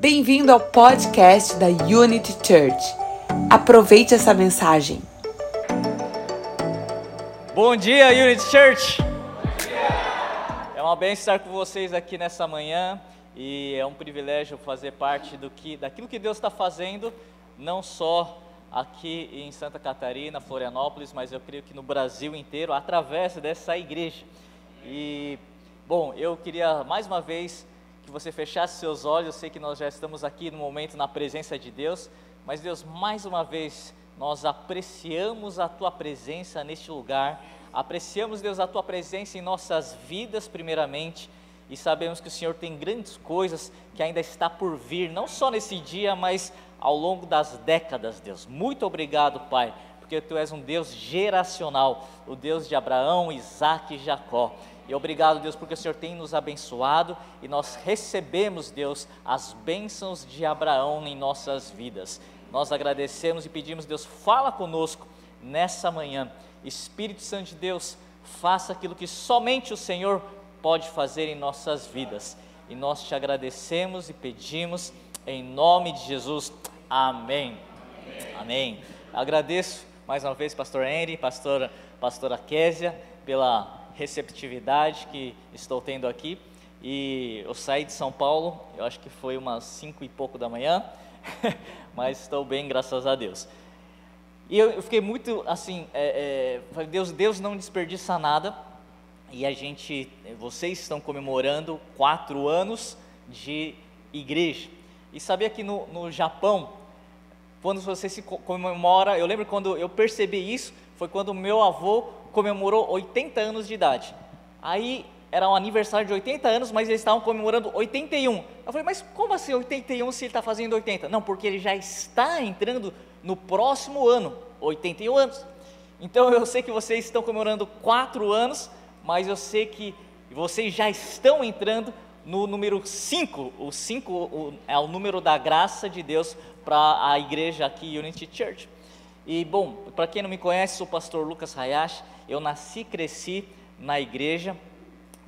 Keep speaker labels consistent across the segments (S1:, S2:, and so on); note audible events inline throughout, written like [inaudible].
S1: Bem-vindo ao podcast da Unity Church. Aproveite essa mensagem.
S2: Bom dia, Unity Church! É uma bênção estar com vocês aqui nessa manhã e é um privilégio fazer parte do que, daquilo que Deus está fazendo, não só aqui em Santa Catarina, Florianópolis, mas eu creio que no Brasil inteiro, através dessa igreja. E, bom, eu queria mais uma vez que você fechasse seus olhos, eu sei que nós já estamos aqui no momento na presença de Deus, mas Deus, mais uma vez, nós apreciamos a Tua presença neste lugar, apreciamos, Deus, a Tua presença em nossas vidas, primeiramente, e sabemos que o Senhor tem grandes coisas que ainda está por vir, não só nesse dia, mas ao longo das décadas, Deus. Muito obrigado, Pai, porque Tu és um Deus geracional, o Deus de Abraão, Isaac e Jacó. E obrigado, Deus, porque o Senhor tem nos abençoado e nós recebemos, Deus, as bênçãos de Abraão em nossas vidas. Nós agradecemos e pedimos, Deus, fala conosco nessa manhã. Espírito Santo de Deus, faça aquilo que somente o Senhor pode fazer em nossas vidas. E nós te agradecemos e pedimos em nome de Jesus. Amém. Amém. Amém. Agradeço mais uma vez, pastor Henry, pastora, pastora Késia, pela receptividade que estou tendo aqui. E eu saí de São Paulo, eu acho que foi umas cinco e pouco da manhã, [laughs] mas estou bem, graças a Deus. E eu, fiquei muito assim, é, é, Deus, Deus não desperdiça nada. E a gente, vocês estão comemorando quatro anos de igreja. E sabia que no, no Japão, quando você se comemora, eu lembro quando eu percebi isso, foi quando meu avô comemorou 80 anos de idade. Aí era um aniversário de 80 anos, mas eles estavam comemorando 81. Eu falei, mas como assim 81 se ele está fazendo 80? Não, porque ele já está entrando no próximo ano, 81 anos. Então eu sei que vocês estão comemorando 4 anos, mas eu sei que vocês já estão entrando no número 5. O 5 é o número da graça de Deus para a igreja aqui, Unity Church. E bom, para quem não me conhece, sou o pastor Lucas Hayashi. Eu nasci e cresci na igreja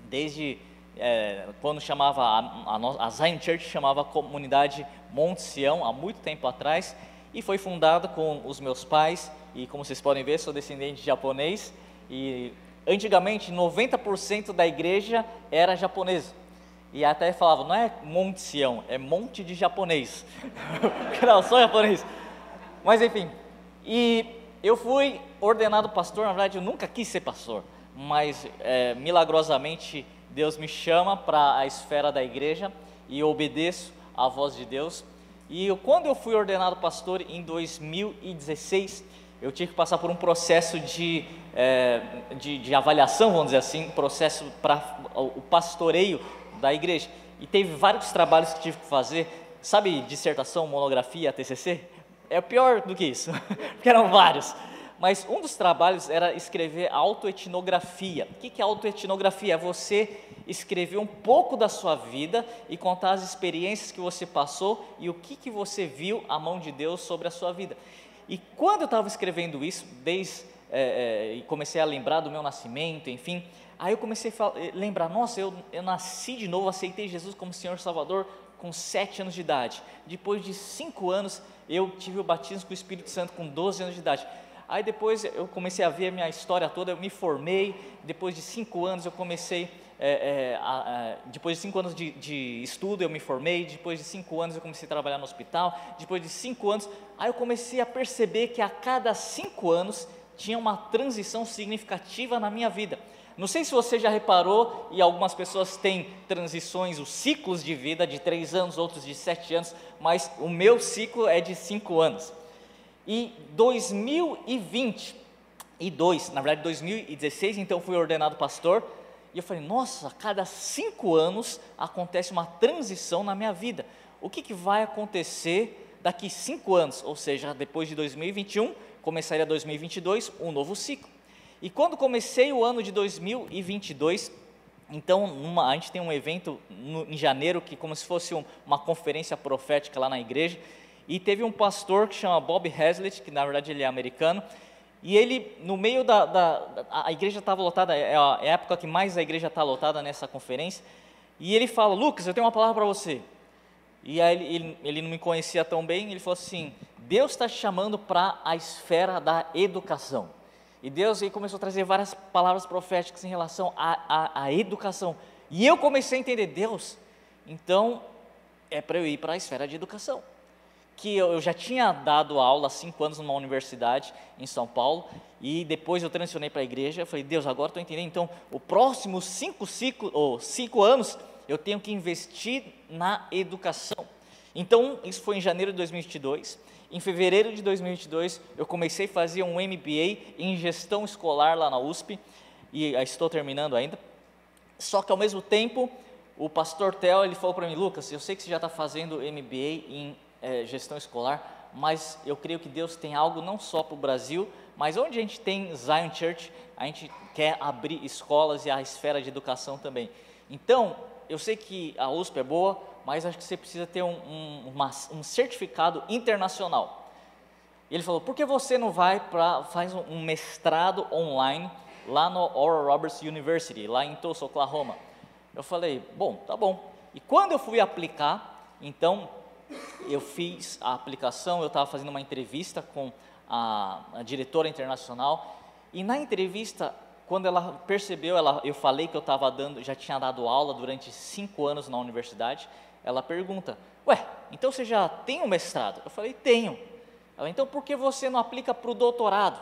S2: desde é, quando chamava a, a, a Zion Church chamava a comunidade Monte Sião há muito tempo atrás e foi fundada com os meus pais. E como vocês podem ver sou descendente de japonês. E antigamente 90% da igreja era japonesa. E até falava não é Monte Sião é monte de japonês. [laughs] Não só japonês. Mas enfim e eu fui ordenado pastor, na verdade eu nunca quis ser pastor, mas é, milagrosamente Deus me chama para a esfera da igreja e eu obedeço à voz de Deus. E eu, quando eu fui ordenado pastor em 2016, eu tive que passar por um processo de, é, de, de, avaliação, vamos dizer assim, processo para o pastoreio da igreja. E teve vários trabalhos que tive que fazer, sabe, dissertação, monografia, TCC? É pior do que isso, [laughs] porque eram vários. Mas um dos trabalhos era escrever autoetnografia. O que é autoetnografia? É você escrever um pouco da sua vida e contar as experiências que você passou e o que, que você viu a mão de Deus sobre a sua vida. E quando eu estava escrevendo isso, desde é, é, comecei a lembrar do meu nascimento, enfim, aí eu comecei a eh, lembrar, nossa, eu, eu nasci de novo, aceitei Jesus como Senhor Salvador com sete anos de idade. Depois de cinco anos, eu tive o batismo com o Espírito Santo com 12 anos de idade. Aí depois eu comecei a ver a minha história toda, eu me formei, depois de cinco anos eu comecei, é, é, a, a, depois de cinco anos de, de, estudo eu me formei, depois de cinco anos eu comecei a trabalhar no hospital, depois de cinco anos, aí eu comecei a perceber que a cada cinco anos tinha uma transição significativa na minha vida. Não sei se você já reparou, e algumas pessoas têm transições, os ciclos de vida de três anos, outros de sete anos, mas o meu ciclo é de cinco anos. E 2022, na verdade 2016, então fui ordenado pastor, e eu falei, nossa, a cada cinco anos acontece uma transição na minha vida. O que, que vai acontecer daqui cinco anos? Ou seja, depois de 2021, começaria 2022, um novo ciclo. E quando comecei o ano de 2022, então uma, a gente tem um evento no, em janeiro que como se fosse um, uma conferência profética lá na igreja, e teve um pastor que chama Bob Hazlett, que na verdade ele é americano, e ele, no meio da. da a igreja estava lotada, é a época que mais a igreja está lotada nessa conferência, e ele fala: Lucas, eu tenho uma palavra para você. E aí ele, ele, ele não me conhecia tão bem, ele falou assim: Deus está te chamando para a esfera da educação. E Deus aí começou a trazer várias palavras proféticas em relação à, à, educação. E eu comecei a entender, Deus, então é para eu ir para a esfera de educação. Que eu, eu já tinha dado aula há cinco anos numa universidade em São Paulo, e depois eu transicionei para a igreja. Eu falei, Deus, agora estou entendendo. Então, o próximo cinco, ciclo, ou cinco anos, eu tenho que investir na educação. Então, isso foi em janeiro de 2022. Em fevereiro de 2022, eu comecei a fazer um MBA em gestão escolar lá na USP, e estou terminando ainda. Só que ao mesmo tempo, o pastor Theo ele falou para mim, Lucas, eu sei que você já está fazendo MBA em é, gestão escolar, mas eu creio que Deus tem algo não só para o Brasil, mas onde a gente tem Zion Church, a gente quer abrir escolas e a esfera de educação também. Então, eu sei que a USP é boa, mas acho que você precisa ter um, um, uma, um certificado internacional. Ele falou, por que você não vai para, faz um mestrado online lá no Oral Roberts University, lá em Tulsa, Oklahoma? Eu falei, bom, tá bom. E quando eu fui aplicar, então, eu fiz a aplicação, eu estava fazendo uma entrevista com a, a diretora internacional, e na entrevista quando ela percebeu, ela, eu falei que eu estava dando, já tinha dado aula durante cinco anos na universidade. Ela pergunta: Ué, então você já tem um mestrado? Eu falei: Tenho. Ela, então por que você não aplica para o doutorado?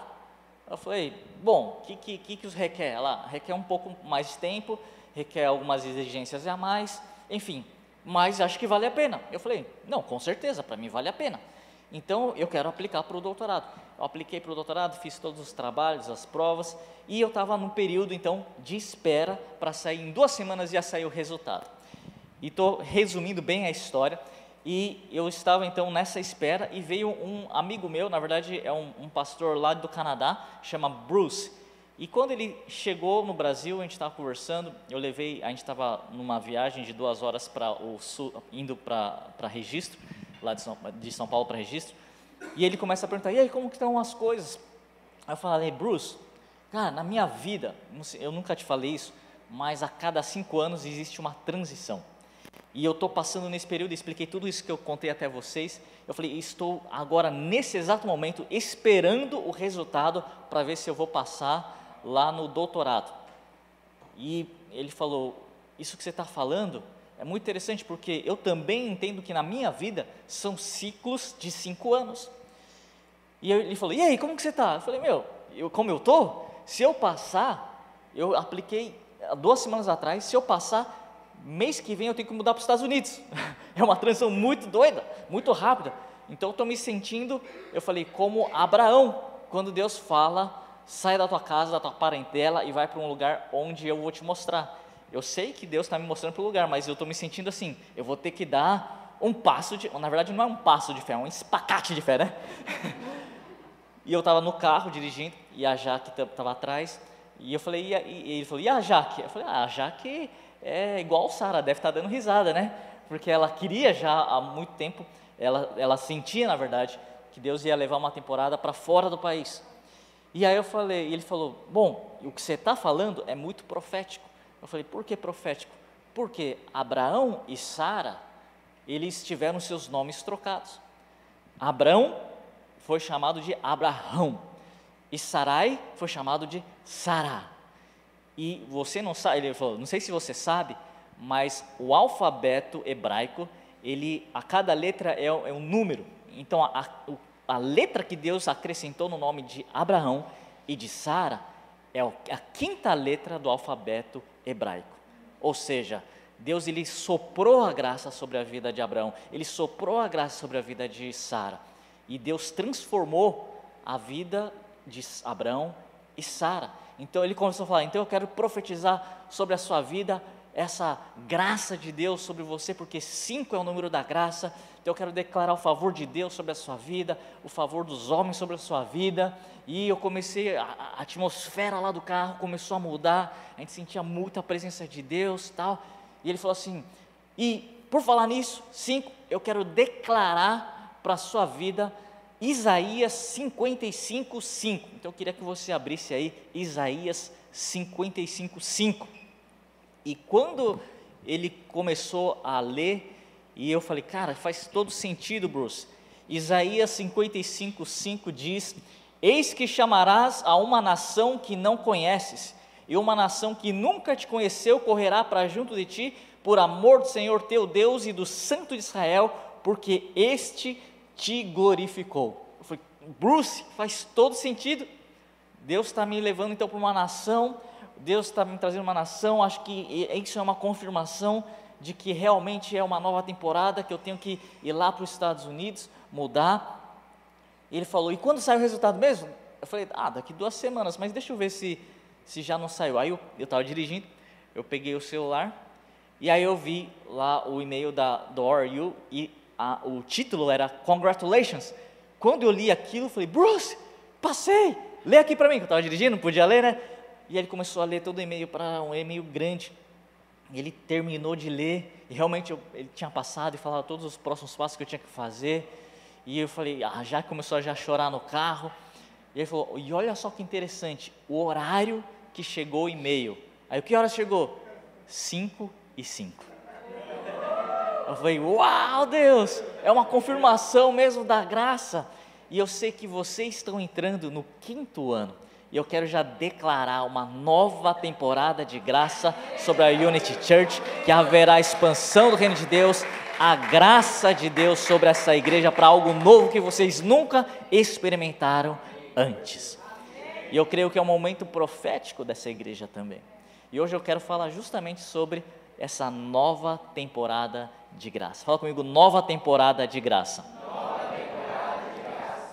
S2: Eu falei: Bom, o que, que, que, que os requer? Ela requer um pouco mais de tempo, requer algumas exigências a mais, enfim, mas acho que vale a pena. Eu falei: Não, com certeza, para mim vale a pena. Então eu quero aplicar para o doutorado. Eu apliquei para o doutorado, fiz todos os trabalhos, as provas, e eu estava num período então de espera para sair, em duas semanas ia sair o resultado. E estou resumindo bem a história. E eu estava então nessa espera e veio um amigo meu, na verdade é um, um pastor lá do Canadá, chama Bruce. E quando ele chegou no Brasil, a gente estava conversando, eu levei, a gente estava numa viagem de duas horas para o sul, indo para registro, lá de São, de São Paulo para registro, e ele começa a perguntar, e aí, como que estão as coisas? Aí eu falei, Bruce, cara, na minha vida, eu nunca te falei isso, mas a cada cinco anos existe uma transição. E eu estou passando nesse período, expliquei tudo isso que eu contei até vocês. Eu falei, estou agora, nesse exato momento, esperando o resultado para ver se eu vou passar lá no doutorado. E ele falou: Isso que você está falando é muito interessante porque eu também entendo que na minha vida são ciclos de cinco anos. E ele falou: E aí, como que você está? Eu falei: Meu, eu, como eu estou? Se eu passar, eu apliquei duas semanas atrás, se eu passar, mês que vem eu tenho que mudar para os Estados Unidos. [laughs] é uma transição muito doida, muito rápida. Então estou me sentindo, eu falei, como Abraão, quando Deus fala, sai da tua casa, da tua parentela e vai para um lugar onde eu vou te mostrar. Eu sei que Deus está me mostrando para o lugar, mas eu estou me sentindo assim, eu vou ter que dar um passo de. Na verdade, não é um passo de fé, é um espacate de fé, né? [laughs] e eu estava no carro dirigindo, e a Jaque estava atrás, e eu falei, e, e, ele falou, e a Jaque? Eu falei, ah, a Jaque é igual Sara, deve estar tá dando risada, né? Porque ela queria já há muito tempo, ela, ela sentia, na verdade, que Deus ia levar uma temporada para fora do país. E aí eu falei, e ele falou, bom, o que você está falando é muito profético. Eu falei, por que profético? Porque Abraão e Sara, eles tiveram seus nomes trocados. Abraão foi chamado de Abraão e Sarai foi chamado de Sara. E você não sabe, ele falou, não sei se você sabe, mas o alfabeto hebraico, ele, a cada letra é, é um número. Então, a, a, a letra que Deus acrescentou no nome de Abraão e de Sara é a quinta letra do alfabeto hebraico. Ou seja, Deus ele soprou a graça sobre a vida de Abraão, ele soprou a graça sobre a vida de Sara. E Deus transformou a vida de Abraão e Sara. Então ele começou a falar: então eu quero profetizar sobre a sua vida essa graça de Deus sobre você, porque cinco é o número da graça. Então eu quero declarar o favor de Deus sobre a sua vida, o favor dos homens sobre a sua vida. E eu comecei, a, a atmosfera lá do carro começou a mudar, a gente sentia muita presença de Deus tal. E ele falou assim: e por falar nisso, cinco, eu quero declarar para a sua vida Isaías 55, 5. Então eu queria que você abrisse aí Isaías 55, 5. E quando ele começou a ler, E eu falei, cara, faz todo sentido, Bruce. Isaías 55, 5 diz: Eis que chamarás a uma nação que não conheces, e uma nação que nunca te conheceu correrá para junto de ti, por amor do Senhor teu Deus e do Santo de Israel, porque este te glorificou. Eu falei, Bruce, faz todo sentido. Deus está me levando então para uma nação, Deus está me trazendo uma nação, acho que isso é uma confirmação de que realmente é uma nova temporada, que eu tenho que ir lá para os Estados Unidos, mudar. E ele falou, e quando sai o resultado mesmo? Eu falei, ah, daqui duas semanas, mas deixa eu ver se, se já não saiu. Aí eu estava dirigindo, eu peguei o celular, e aí eu vi lá o e-mail da, do ORU, e a, o título era Congratulations. Quando eu li aquilo, eu falei, Bruce, passei, lê aqui para mim, que eu estava dirigindo, não podia ler, né? E ele começou a ler todo o e-mail para um e-mail grande. Ele terminou de ler, e realmente eu, ele tinha passado e falado todos os próximos passos que eu tinha que fazer. E eu falei, ah, já começou a já chorar no carro. E ele falou, e olha só que interessante, o horário que chegou o e-mail. Aí, o que horas chegou? 5 e 5. Eu falei, uau, Deus, é uma confirmação mesmo da graça. E eu sei que vocês estão entrando no quinto ano. E eu quero já declarar uma nova temporada de graça sobre a Unity Church, que haverá expansão do reino de Deus, a graça de Deus sobre essa igreja para algo novo que vocês nunca experimentaram antes. E eu creio que é um momento profético dessa igreja também. E hoje eu quero falar justamente sobre essa nova temporada de graça. Fala comigo, nova temporada de graça.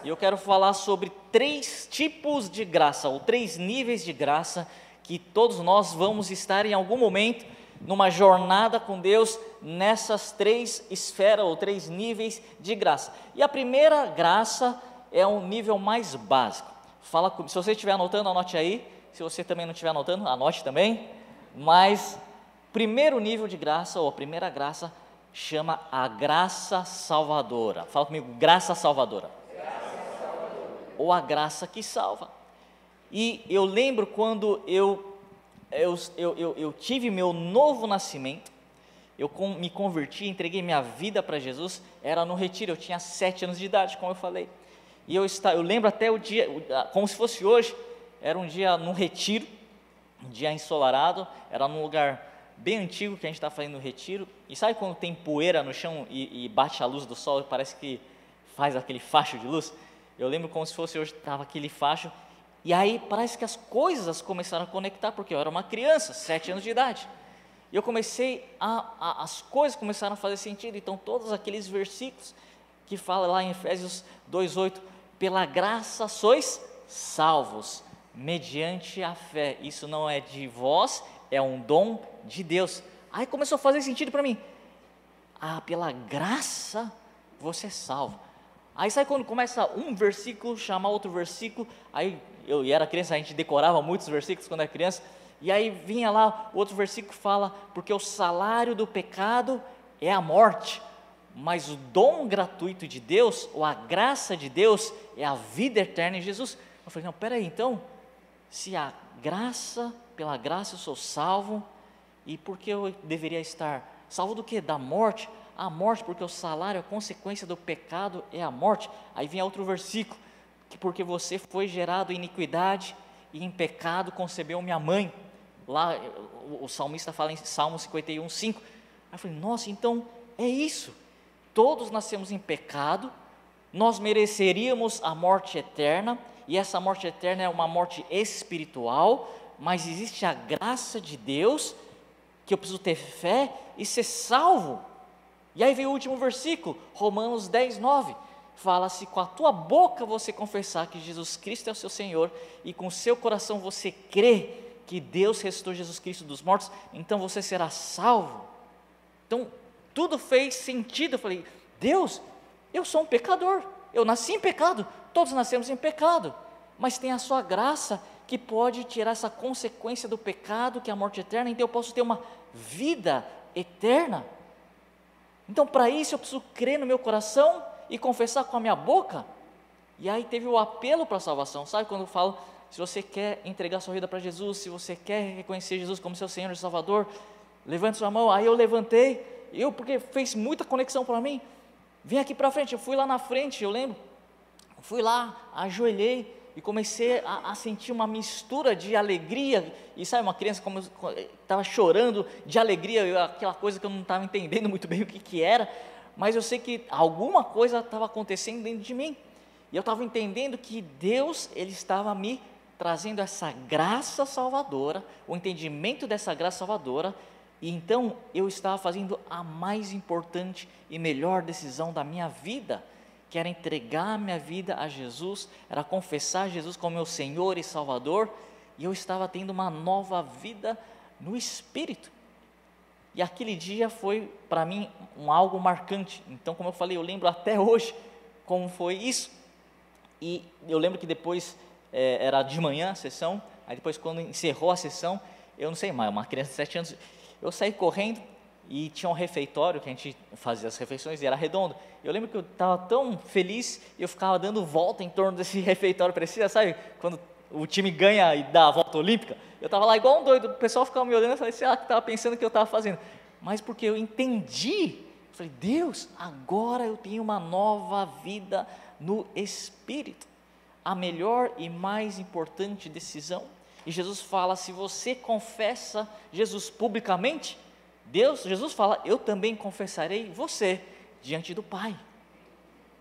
S2: E eu quero falar sobre três tipos de graça, ou três níveis de graça, que todos nós vamos estar em algum momento numa jornada com Deus nessas três esferas ou três níveis de graça. E a primeira graça é um nível mais básico. Fala, se você estiver anotando, anote aí. Se você também não estiver anotando, anote também. Mas primeiro nível de graça ou a primeira graça chama a graça salvadora. Fala comigo, graça salvadora. Graça salvadora. Ou a graça que salva. E eu lembro quando eu, eu, eu, eu, tive meu novo nascimento, eu me converti, entreguei minha vida para Jesus, era no retiro, eu tinha sete anos de idade, como eu falei. E eu, está, eu lembro até o dia, como se fosse hoje, era um dia num retiro, um dia ensolarado, era num lugar bem antigo que a gente está fazendo no retiro. E sabe quando tem poeira no chão e, e, bate a luz do sol e parece que faz aquele facho de luz? Eu lembro como se fosse hoje, estava aquele facho. E aí parece que as coisas começaram a conectar, porque eu era uma criança, sete anos de idade. E eu comecei a, a, as coisas começaram a fazer sentido. Então todos aqueles versículos que fala lá em Efésios 2:8, pela graça sois salvos mediante a fé. Isso não é de vós, é um dom de Deus. Aí começou a fazer sentido para mim. Ah, pela graça você é salvo. Aí sai quando começa um versículo chamar outro versículo, aí eu era criança, a gente decorava muitos versículos quando era criança, e aí vinha lá, outro versículo fala, porque o salário do pecado é a morte, mas o dom gratuito de Deus, ou a graça de Deus, é a vida eterna em Jesus. Eu falei, não, peraí, então, se a graça, pela graça eu sou salvo, e por que eu deveria estar salvo do que? Da morte? A morte, porque o salário, a consequência do pecado é a morte. Aí vem outro versículo, que porque você foi gerado em iniquidade e em pecado concebeu minha mãe. Lá o, salmista fala em Salmo 51, 5. Aí eu falei, nossa, então é isso. Todos nascemos em pecado, nós mereceríamos a morte eterna, e essa morte eterna é uma morte espiritual, mas existe a graça de Deus que eu preciso ter fé e ser salvo. E aí vem o último versículo, Romanos 10, 9. Fala: se com a tua boca você confessar que Jesus Cristo é o seu Senhor e com o seu coração você crê que Deus ressuscitou Jesus Cristo dos mortos, então você será salvo. Então, tudo fez sentido. Eu falei: Deus, eu sou um pecador, eu nasci em pecado, todos nascemos em pecado, mas tem a sua graça que pode tirar essa consequência do pecado, que é a morte eterna, então eu posso ter uma vida eterna. Então, para isso, eu preciso crer no meu coração e confessar com a minha boca. E aí teve o apelo para a salvação. Sabe quando eu falo, se você quer entregar sua vida para Jesus, se você quer reconhecer Jesus como seu Senhor e Salvador, levante sua mão. Aí eu levantei Eu, porque fez muita conexão para mim. Vem aqui para frente. Eu fui lá na frente, eu lembro. Fui lá, ajoelhei e comecei a, a, sentir uma mistura de alegria. E sabe, uma criança como estava chorando de alegria, aquela coisa que eu não estava entendendo muito bem o que, que era, mas eu sei que alguma coisa estava acontecendo dentro de mim. E eu estava entendendo que Deus, Ele estava me trazendo essa graça salvadora, o entendimento dessa graça salvadora, e então eu estava fazendo a mais importante e melhor decisão da minha vida, que era entregar minha vida a Jesus, era confessar Jesus como meu Senhor e Salvador, e eu estava tendo uma nova vida no Espírito. E aquele dia foi para mim um algo marcante. Então, como eu falei, eu lembro até hoje como foi isso. E eu lembro que depois é, era de manhã a sessão, aí depois quando encerrou a sessão, eu não sei mais, uma criança de 7 anos, eu saí correndo e tinha um refeitório que a gente fazia as refeições e era redondo. Eu lembro que eu estava tão feliz e eu ficava dando volta em torno desse [laughs] refeitório, parecia, sabe, quando o time ganha e dá a volta olímpica, eu estava lá igual um doido, o pessoal ficava me olhando e falei, sei lá, que estava pensando que eu estava fazendo, mas porque eu entendi, eu falei, Deus, agora eu tenho uma nova vida no Espírito, a melhor e mais importante decisão, e Jesus fala, se você confessa Jesus publicamente, Deus, Jesus fala, eu também confessarei você diante do Pai.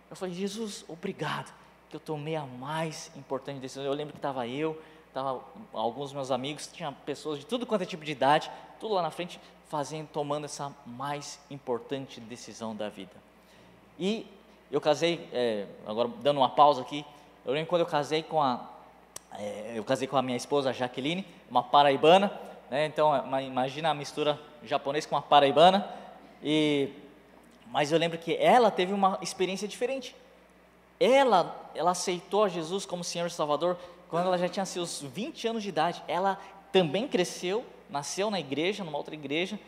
S2: Eu falei, Jesus, obrigado, que eu tomei a mais importante decisão. Eu lembro que estava eu, estava alguns meus amigos, tinha pessoas de tudo quanto é tipo de idade, tudo lá na frente, fazendo, tomando essa mais importante decisão da vida. E eu casei, é, agora dando uma pausa aqui, eu lembro quando eu casei com a, é, eu casei com a minha esposa Jaqueline, uma paraibana, né, então imagina a mistura japonês com uma paraibana, e, mas eu lembro que ela teve uma experiência diferente. Ela, ela aceitou Jesus como Senhor e Salvador quando ela já tinha seus 20 anos de idade. Ela também cresceu, nasceu na igreja, numa outra igreja,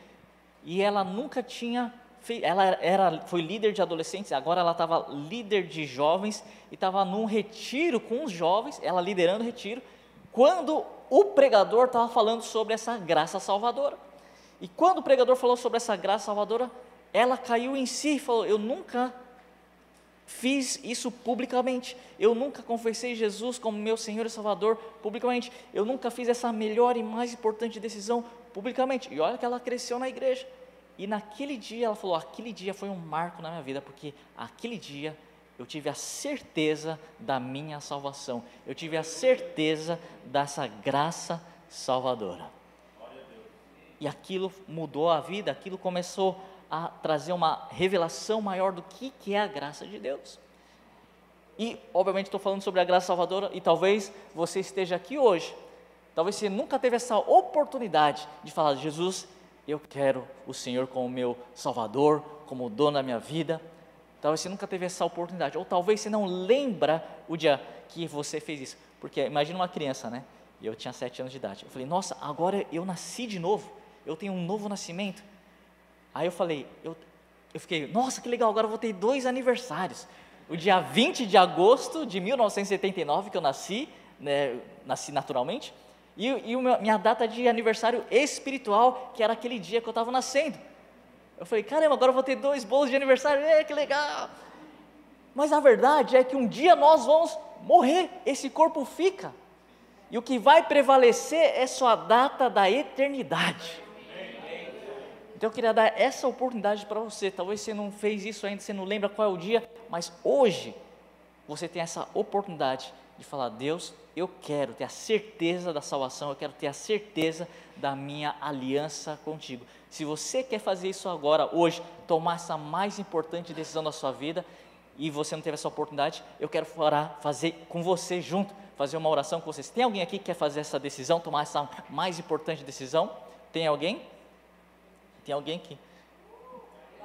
S2: e ela nunca tinha ela era, foi líder de adolescentes, agora ela estava líder de jovens e estava num retiro com os jovens, ela liderando o retiro, quando o pregador estava falando sobre essa graça salvadora. E quando o pregador falou sobre essa graça salvadora, ela caiu em si e falou: Eu nunca fiz isso publicamente. Eu nunca confessei Jesus como meu Senhor e Salvador publicamente. Eu nunca fiz essa melhor e mais importante decisão publicamente. E olha que ela cresceu na igreja. E naquele dia ela falou: aquele dia foi um marco na minha vida, porque aquele dia eu tive a certeza da minha salvação. Eu tive a certeza dessa graça salvadora. E aquilo mudou a vida, aquilo começou a trazer uma revelação maior do que, que é a graça de Deus. E, obviamente, estou falando sobre a graça salvadora, e talvez você esteja aqui hoje, talvez você nunca teve essa oportunidade de falar: Jesus, eu quero o Senhor como meu Salvador, como dono da minha vida. Talvez você nunca teve essa oportunidade, ou talvez você não lembra o dia que você fez isso. Porque imagina uma criança, né? E eu tinha sete anos de idade. Eu falei, nossa, agora eu nasci de novo. Eu tenho um novo nascimento. Aí eu falei, eu, eu fiquei, nossa, que legal, agora eu vou ter dois aniversários. O dia 20 de agosto de 1979, que eu nasci, né, nasci naturalmente, e, e a minha data de aniversário espiritual, que era aquele dia que eu estava nascendo. Eu falei, caramba, agora eu vou ter dois bolos de aniversário, é, que legal. Mas a verdade é que um dia nós vamos morrer, esse corpo fica. E o que vai prevalecer é só a data da eternidade. Então eu queria dar essa oportunidade para você. Talvez você não fez isso ainda, você não lembra qual é o dia, mas hoje você tem essa oportunidade de falar: Deus, eu quero ter a certeza da salvação, eu quero ter a certeza da minha aliança contigo. Se você quer fazer isso agora, hoje, tomar essa mais importante decisão da sua vida, e você não teve essa oportunidade, eu quero orar, fazer com você junto, fazer uma oração com vocês. Tem alguém aqui que quer fazer essa decisão, tomar essa mais importante decisão? Tem alguém? Tem alguém que.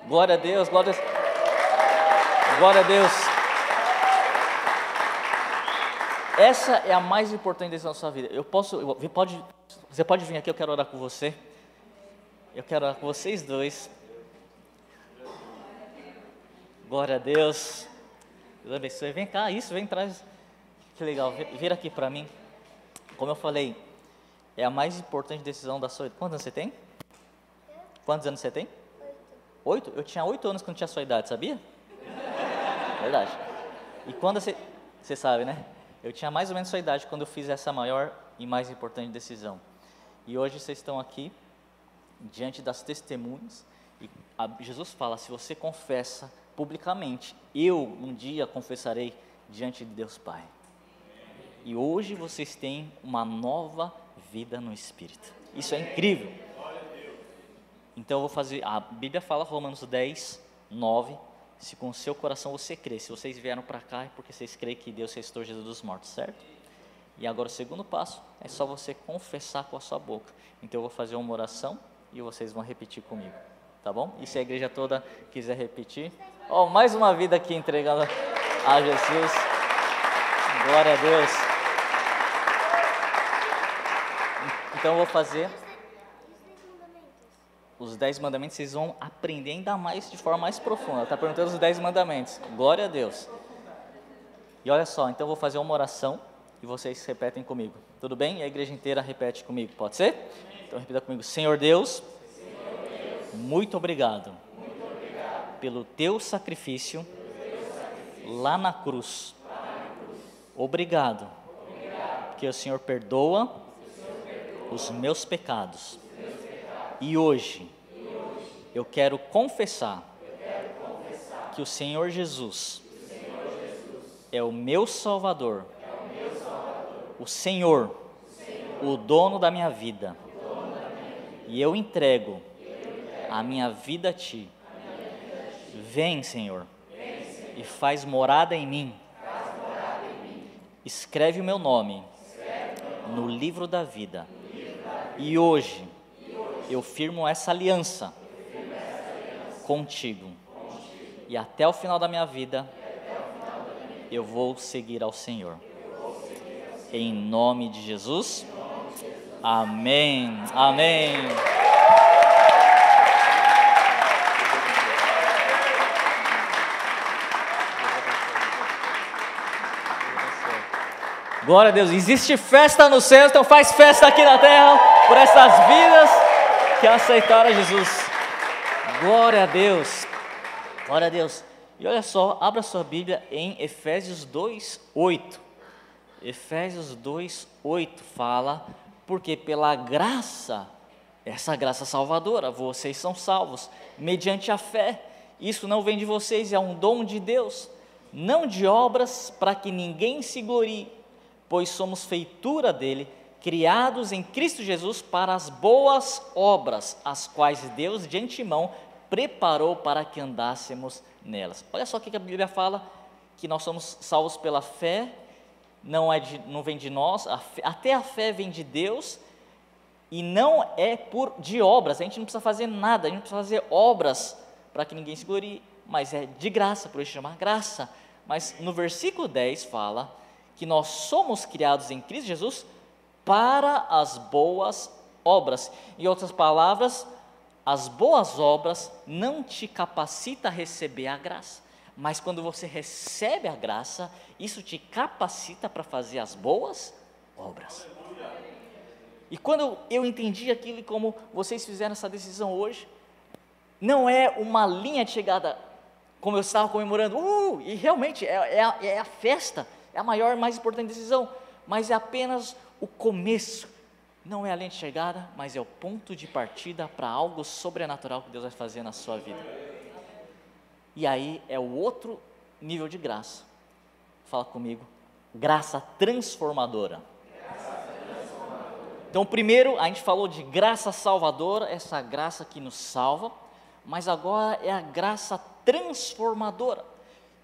S2: Glória a Deus, glória a Deus. Glória a Deus. Essa é a mais importante decisão da sua vida. Eu posso, eu, pode, você pode vir aqui, eu quero orar com você. Eu quero orar com vocês dois. Glória a Deus. Deus abençoe. Vem cá, isso, vem traz. Que legal, vira aqui para mim. Como eu falei, é a mais importante decisão da sua vida. Quantos você tem? Quantos anos você tem? Oito. Oito? Eu tinha oito anos quando tinha a sua idade, sabia? Verdade. E quando você. Você sabe, né? Eu tinha mais ou menos a sua idade quando eu fiz essa maior e mais importante decisão. E hoje vocês estão aqui, diante das testemunhas, e Jesus fala: se você confessa publicamente, eu um dia confessarei diante de Deus Pai. E hoje vocês têm uma nova vida no Espírito. Isso é incrível. Então eu vou fazer. A Bíblia fala, Romanos 10, 9. Se com o seu coração você crê, se vocês vieram para cá é porque vocês creem que Deus ressuscitou Jesus dos mortos, certo? E agora o segundo passo é só você confessar com a sua boca. Então eu vou fazer uma oração e vocês vão repetir comigo, tá bom? E se a igreja toda quiser repetir, ó, oh, mais uma vida aqui entregando a Jesus. Glória a Deus. Então eu vou fazer os dez mandamentos, vocês vão aprender ainda mais de forma mais profunda. Está perguntando os dez mandamentos. Glória a Deus. E olha só, então eu vou fazer uma oração e vocês repetem comigo. Tudo bem? E a igreja inteira repete comigo, pode ser? Então repita comigo. Senhor Deus, Senhor Deus muito, obrigado muito obrigado pelo teu sacrifício, sacrifício lá, na cruz. lá na cruz. Obrigado, obrigado porque o Senhor perdoa, o Senhor perdoa os meus pecados. E, hoje, eu quero confessar, que o Senhor Jesus é o meu Salvador o Senhor, o dono da minha vida, e eu entrego a minha vida a Ti. Vem, Senhor, e faz morada em mim. Escreve o meu nome no livro da vida. E hoje eu firmo essa aliança contigo. E até o final da minha vida eu vou seguir ao Senhor. Em nome de Jesus. Amém. Amém. Glória a Deus. Existe festa no céu, então faz festa aqui na terra por essas vidas que aceitaram Jesus. Glória a Deus. Glória a Deus. E olha só, abra sua Bíblia em Efésios 2, 8. Efésios 2, 8 fala, porque pela graça, essa graça salvadora, vocês são salvos, mediante a fé. Isso não vem de vocês, é um dom de Deus, não de obras para que ninguém se glorie, pois somos feitura dele, criados em Cristo Jesus para as boas obras, as quais Deus de antemão preparou para que andássemos nelas. Olha só o que a Bíblia fala: que nós somos salvos pela fé não, é de, não vem de nós, a fé, até a fé vem de Deus e não é por de obras. A gente não precisa fazer nada, a gente não precisa fazer obras para que ninguém se glorie, mas é de graça, por isso chama graça. Mas no versículo 10 fala que nós somos criados em Cristo Jesus para as boas obras. Em outras palavras, as boas obras não te capacita a receber a graça. Mas quando você recebe a graça, isso te capacita para fazer as boas obras. E quando eu entendi aquilo como vocês fizeram essa decisão hoje, não é uma linha de chegada, como eu estava comemorando, uh, e realmente é, é, a, é a festa, é a maior, mais importante decisão, mas é apenas o começo. Não é a linha de chegada, mas é o ponto de partida para algo sobrenatural que Deus vai fazer na sua vida. E aí é o outro nível de graça. Fala comigo. Graça transformadora. Então, primeiro, a gente falou de graça salvadora, essa graça que nos salva, mas agora é a graça transformadora.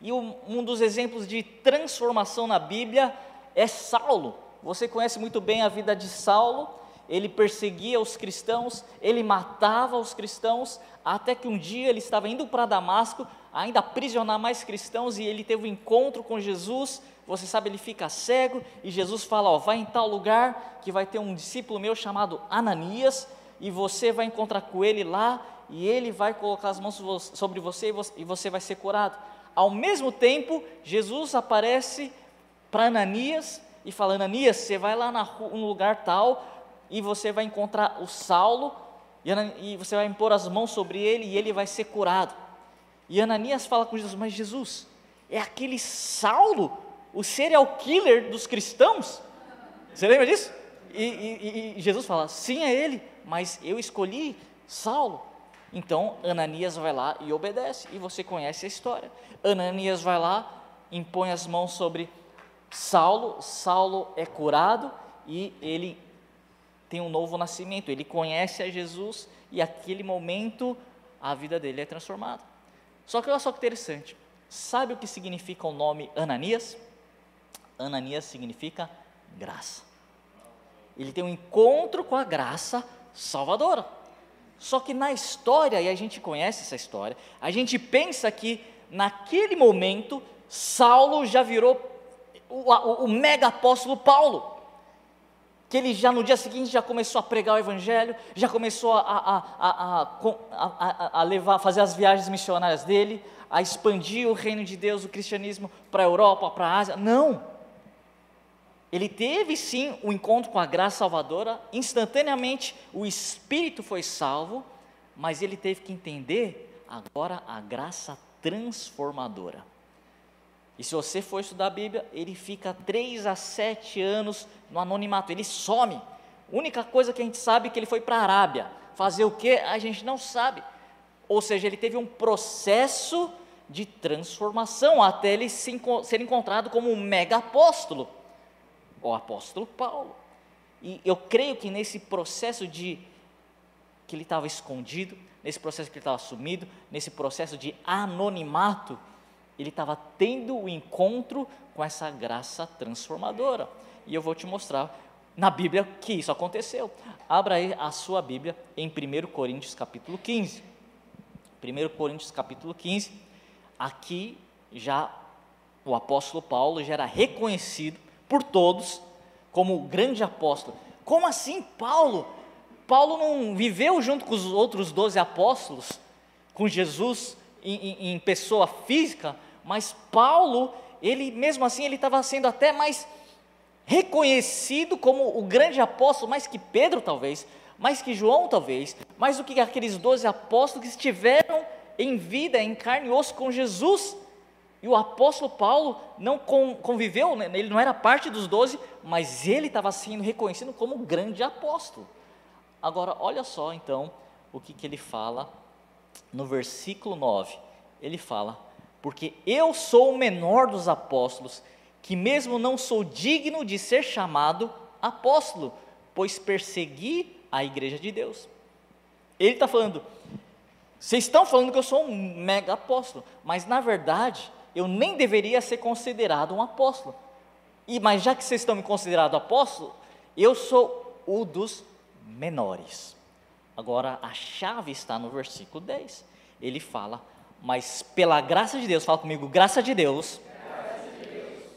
S2: E um dos exemplos de transformação na Bíblia é Saulo. Você conhece muito bem a vida de Saulo, ele perseguia os cristãos, ele matava os cristãos, até que um dia ele estava indo para Damasco, ainda aprisionar mais cristãos, e ele teve um encontro com Jesus. Você sabe, ele fica cego, e Jesus fala: Ó, vai em tal lugar que vai ter um discípulo meu chamado Ananias, e você vai encontrar com ele lá, e ele vai colocar as mãos sobre você e você vai ser curado. Ao mesmo tempo, Jesus aparece para Ananias e fala: Ananias, você vai lá na, no lugar tal, e você vai encontrar o Saulo, e, você vai impor as mãos sobre ele e ele vai ser curado. E Ananias fala com Jesus: Mas Jesus, é aquele Saulo, o serial killer dos cristãos? Você lembra disso? E, e, e Jesus fala: Sim, é ele, mas eu escolhi Saulo. Então Ananias vai lá e obedece, e você conhece a história. Ananias vai lá, impõe as mãos sobre Saulo, Saulo é curado e ele tem um novo nascimento, ele conhece a Jesus e aquele momento a vida dele é transformada. Só que olha só que interessante, sabe o que significa o nome Ananias? Ananias significa graça. Ele tem um encontro com a graça salvadora. Só que na história, e a gente conhece essa história, a gente pensa que naquele momento Saulo já virou o, o, o mega apóstolo Paulo que ele já no dia seguinte já começou a pregar o evangelho, já começou a, a, a, a, levar, fazer as viagens missionárias dele, a expandir o reino de Deus, o cristianismo para a Europa, para a Ásia. Não! Ele teve sim o um encontro com a graça salvadora, instantaneamente o espírito foi salvo, mas ele teve que entender agora a graça transformadora. E se você for estudar a Bíblia, ele fica três a sete anos no anonimato, ele some. Única coisa que a gente sabe é que ele foi para a Arábia. Fazer o que? A gente não sabe. Ou seja, ele teve um processo de transformação até ele ser encontrado como um mega apóstolo, o apóstolo Paulo. E eu creio que nesse processo de que ele estava escondido, nesse processo que ele estava sumido, nesse processo de anonimato, ele estava tendo o encontro com essa graça transformadora. E eu vou te mostrar na Bíblia que isso aconteceu. Abra aí a sua Bíblia em 1 Coríntios capítulo 15. 1 Coríntios capítulo 15, aqui já o apóstolo Paulo já era reconhecido por todos como o grande apóstolo. Como assim Paulo? Paulo não viveu junto com os outros doze apóstolos, com Jesus em, em, em pessoa física, mas Paulo, ele mesmo assim, ele estava sendo até mais reconhecido como o grande apóstolo, mais que Pedro talvez, mais que João talvez, mais do que aqueles doze apóstolos que estiveram em vida, em carne e osso com Jesus. E o apóstolo Paulo não conviveu, né, ele não era parte dos doze, mas ele estava sendo reconhecido como um grande apóstolo. Agora, olha só então o que, que ele fala no versículo 9. Ele fala: porque eu sou o menor dos apóstolos, que mesmo não sou digno de ser chamado apóstolo, pois persegui a igreja de Deus. Ele está falando, vocês estão falando que eu sou um mega apóstolo, mas na verdade eu nem deveria ser considerado um apóstolo. E mas já que vocês estão me considerando apóstolo, eu sou o dos menores. Agora a chave está no versículo 10. Ele fala mas pela graça de Deus, fala comigo, graça de Deus,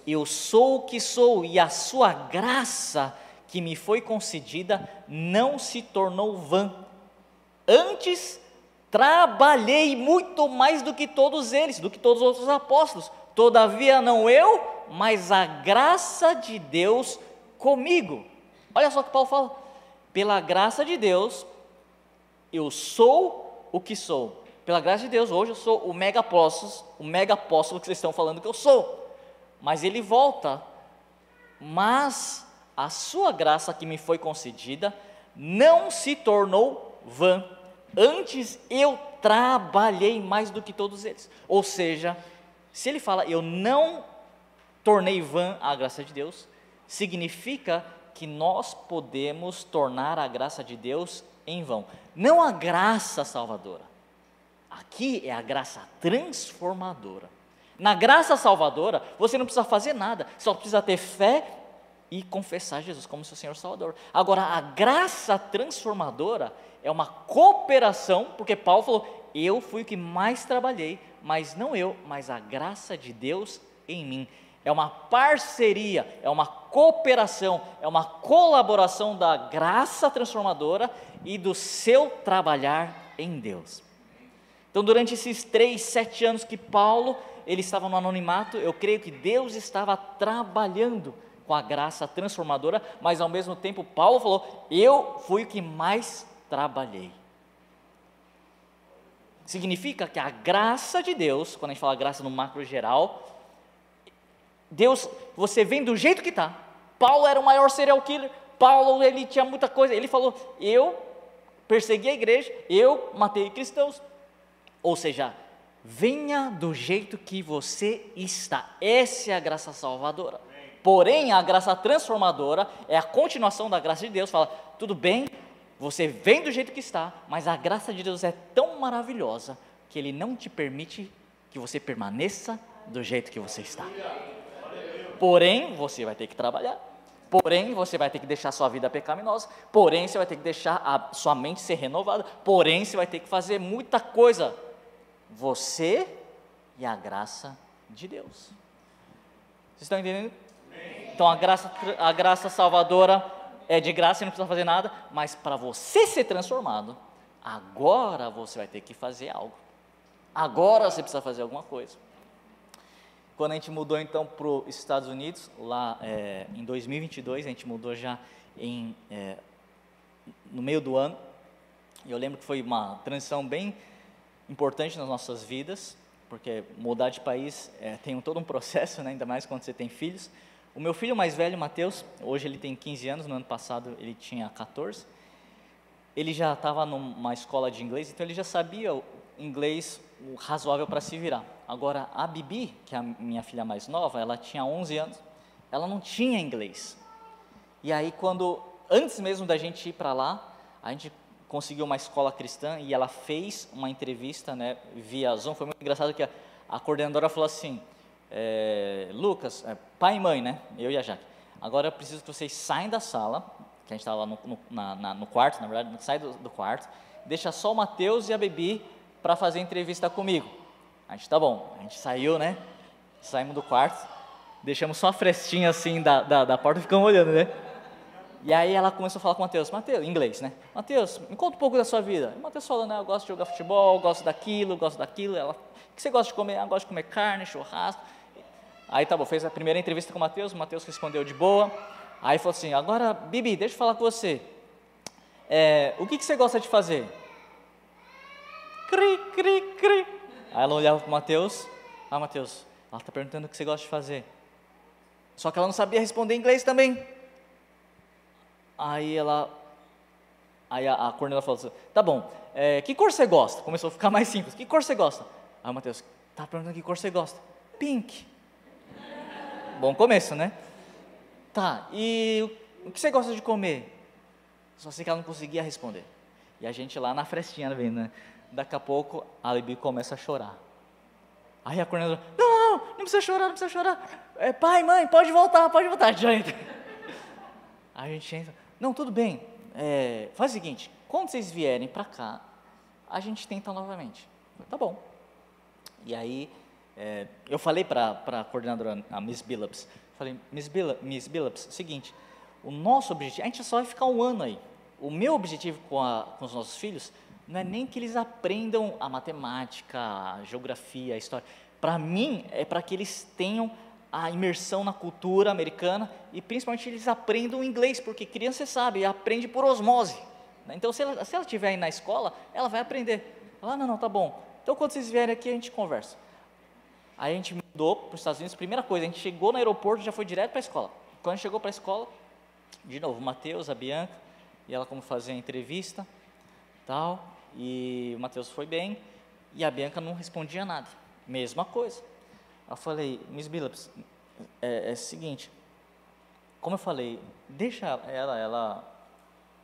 S2: eu sou o que sou e a sua graça que me foi concedida não se tornou vã. Antes trabalhei muito mais do que todos eles, do que todos os outros apóstolos. Todavia não eu, mas a graça de Deus comigo. Olha só o que Paulo fala. Pela graça de Deus, eu sou o que sou pela graça de Deus, hoje eu sou o mega apóstolo, o mega apóstolo que vocês estão falando que eu sou. Mas ele volta. Mas a sua graça que me foi concedida não se tornou vã. Antes eu trabalhei mais do que todos eles. Ou seja, se ele fala eu não tornei vã a graça de Deus, significa que nós podemos tornar a graça de Deus em vão. Não a graça salvadora Aqui é a graça transformadora. Na graça salvadora, você não precisa fazer nada, só precisa ter fé e confessar Jesus como seu Senhor Salvador. Agora, a graça transformadora é uma cooperação, porque Paulo falou: Eu fui o que mais trabalhei, mas não eu, mas a graça de Deus em mim. É uma parceria, é uma cooperação, é uma colaboração da graça transformadora e do seu trabalhar em Deus. Então, durante esses três, sete anos que Paulo ele estava no anonimato, eu creio que Deus estava trabalhando com a graça transformadora, mas ao mesmo tempo Paulo falou: Eu fui o que mais trabalhei. Significa que a graça de Deus, quando a gente fala graça no macro geral, Deus, você vem do jeito que está. Paulo era o maior serial killer. Paulo, ele tinha muita coisa. Ele falou: Eu persegui a igreja, eu matei cristãos. Ou seja, venha do jeito que você está. Essa é a graça salvadora. Porém, a graça transformadora é a continuação da graça de Deus. Fala, tudo bem, você vem do jeito que está, mas a graça de Deus é tão maravilhosa que Ele não te permite que você permaneça do jeito que você está. Porém, você vai ter que trabalhar. Porém, você vai ter que deixar sua vida pecaminosa. Porém, você vai ter que deixar a sua mente ser renovada. Porém, você vai ter que fazer muita coisa. Você e a graça de Deus. Vocês estão entendendo? Então a graça, a graça salvadora é de graça e não precisa fazer nada, mas para você ser transformado, agora você vai ter que fazer algo. Agora você precisa fazer alguma coisa. Quando a gente mudou então para os Estados Unidos, lá é, em 2022, a gente mudou já em, é, no meio do ano, e eu lembro que foi uma transição bem importante nas nossas vidas, porque mudar de país é, tem todo um processo, né, ainda mais quando você tem filhos. O meu filho mais velho, Matheus, hoje ele tem 15 anos, no ano passado ele tinha 14. Ele já estava numa escola de inglês, então ele já sabia o inglês razoável para se virar. Agora, a Bibi, que é a minha filha mais nova, ela tinha 11 anos, ela não tinha inglês. E aí, quando, antes mesmo da gente ir para lá, a gente conseguiu uma escola cristã e ela fez uma entrevista né, via Zoom. Foi muito engraçado que a, a coordenadora falou assim: é, Lucas, é, pai e mãe, né? Eu e a Jaque. Agora eu preciso que vocês saiam da sala, que a gente estava lá no, no, na, na, no, quarto, na verdade, sai do, do quarto, deixa só o Mateus e a Bebi para fazer entrevista comigo. A gente, tá bom, a gente saiu, né? Saímos do quarto, deixamos só a frestinha assim da, da, da porta e ficamos olhando, né? E aí ela começou a falar com o Matheus, Matheus, inglês, né? Matheus, me conta um pouco da sua vida. E o Matheus falou, né? Eu gosto de jogar futebol, gosto daquilo, gosto daquilo. Ela, o que você gosta de comer? Eu gosto de comer carne, churrasco. Aí tá bom, fez a primeira entrevista com o Matheus, o Matheus respondeu de boa. Aí falou assim, agora, Bibi, deixa eu falar com você. É, o que, que você gosta de fazer? Cri, cri, cri. Aí ela olhava para o Mateus, ah, Mateus, ela está perguntando o que você gosta de fazer. Só que ela não sabia responder inglês também. Aí ela, aí a, a Cornelia falou assim, tá bom, é, que cor você gosta? Começou a ficar mais simples, que cor você gosta? Aí o Mateus, tá perguntando que cor você gosta? Pink. Bom começo, né? Tá, e o que você gosta de comer? Só sei que ela não conseguia responder. E a gente lá na frestinha vendo, né? Daqui a pouco a Libi começa a chorar. Aí a coordenadora, não, não, não, não precisa chorar, não precisa chorar. É, pai, mãe, pode voltar, pode voltar. [laughs] Já entra. Aí a gente entra, não, tudo bem, é, faz o seguinte, quando vocês vierem para cá, a gente tenta novamente. Tá bom. E aí, é, eu falei para a coordenadora, a Miss Billups, falei, Miss, Bill, Miss Billups, seguinte, o nosso objetivo, a gente só vai ficar um ano aí. O meu objetivo com, a, com os nossos filhos não é nem que eles aprendam a matemática, a geografia, a história. Para mim, é para que eles tenham a imersão na cultura americana e principalmente eles aprendam inglês, porque criança, sabe, aprende por osmose. Né? Então, se ela, se ela estiver aí na escola, ela vai aprender. Ela, não, não, tá bom. Então, quando vocês vierem aqui, a gente conversa. Aí a gente mudou para os Estados Unidos. Primeira coisa, a gente chegou no aeroporto já foi direto para a escola. Quando a gente chegou para a escola, de novo, o Matheus, a Bianca, e ela como fazer a entrevista, tal. E o Matheus foi bem e a Bianca não respondia nada. Mesma coisa. Eu falei, Miss Billups, é, é seguinte, como eu falei, deixa ela, ela,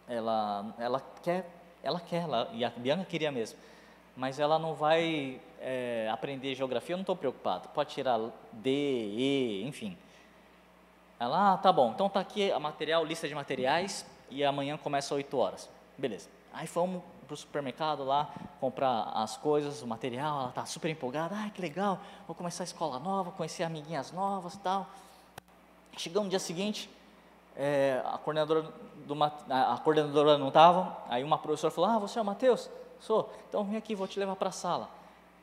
S2: ela, ela quer, ela quer, ela, e a Bianca queria mesmo, mas ela não vai é, aprender geografia, eu não estou preocupado, pode tirar D, E, enfim. Ela, ah, tá bom, então tá aqui a material, lista de materiais, e amanhã começa às 8 horas. Beleza. Aí fomos para o supermercado lá, comprar as coisas, o material, ela está super empolgada, ai que legal, vou começar a escola nova, conhecer amiguinhas novas tal. Chegamos no dia seguinte, é, a, coordenadora do, a coordenadora não estava, aí uma professora falou, ah, você é o Matheus? Sou, então vem aqui, vou te levar para a sala.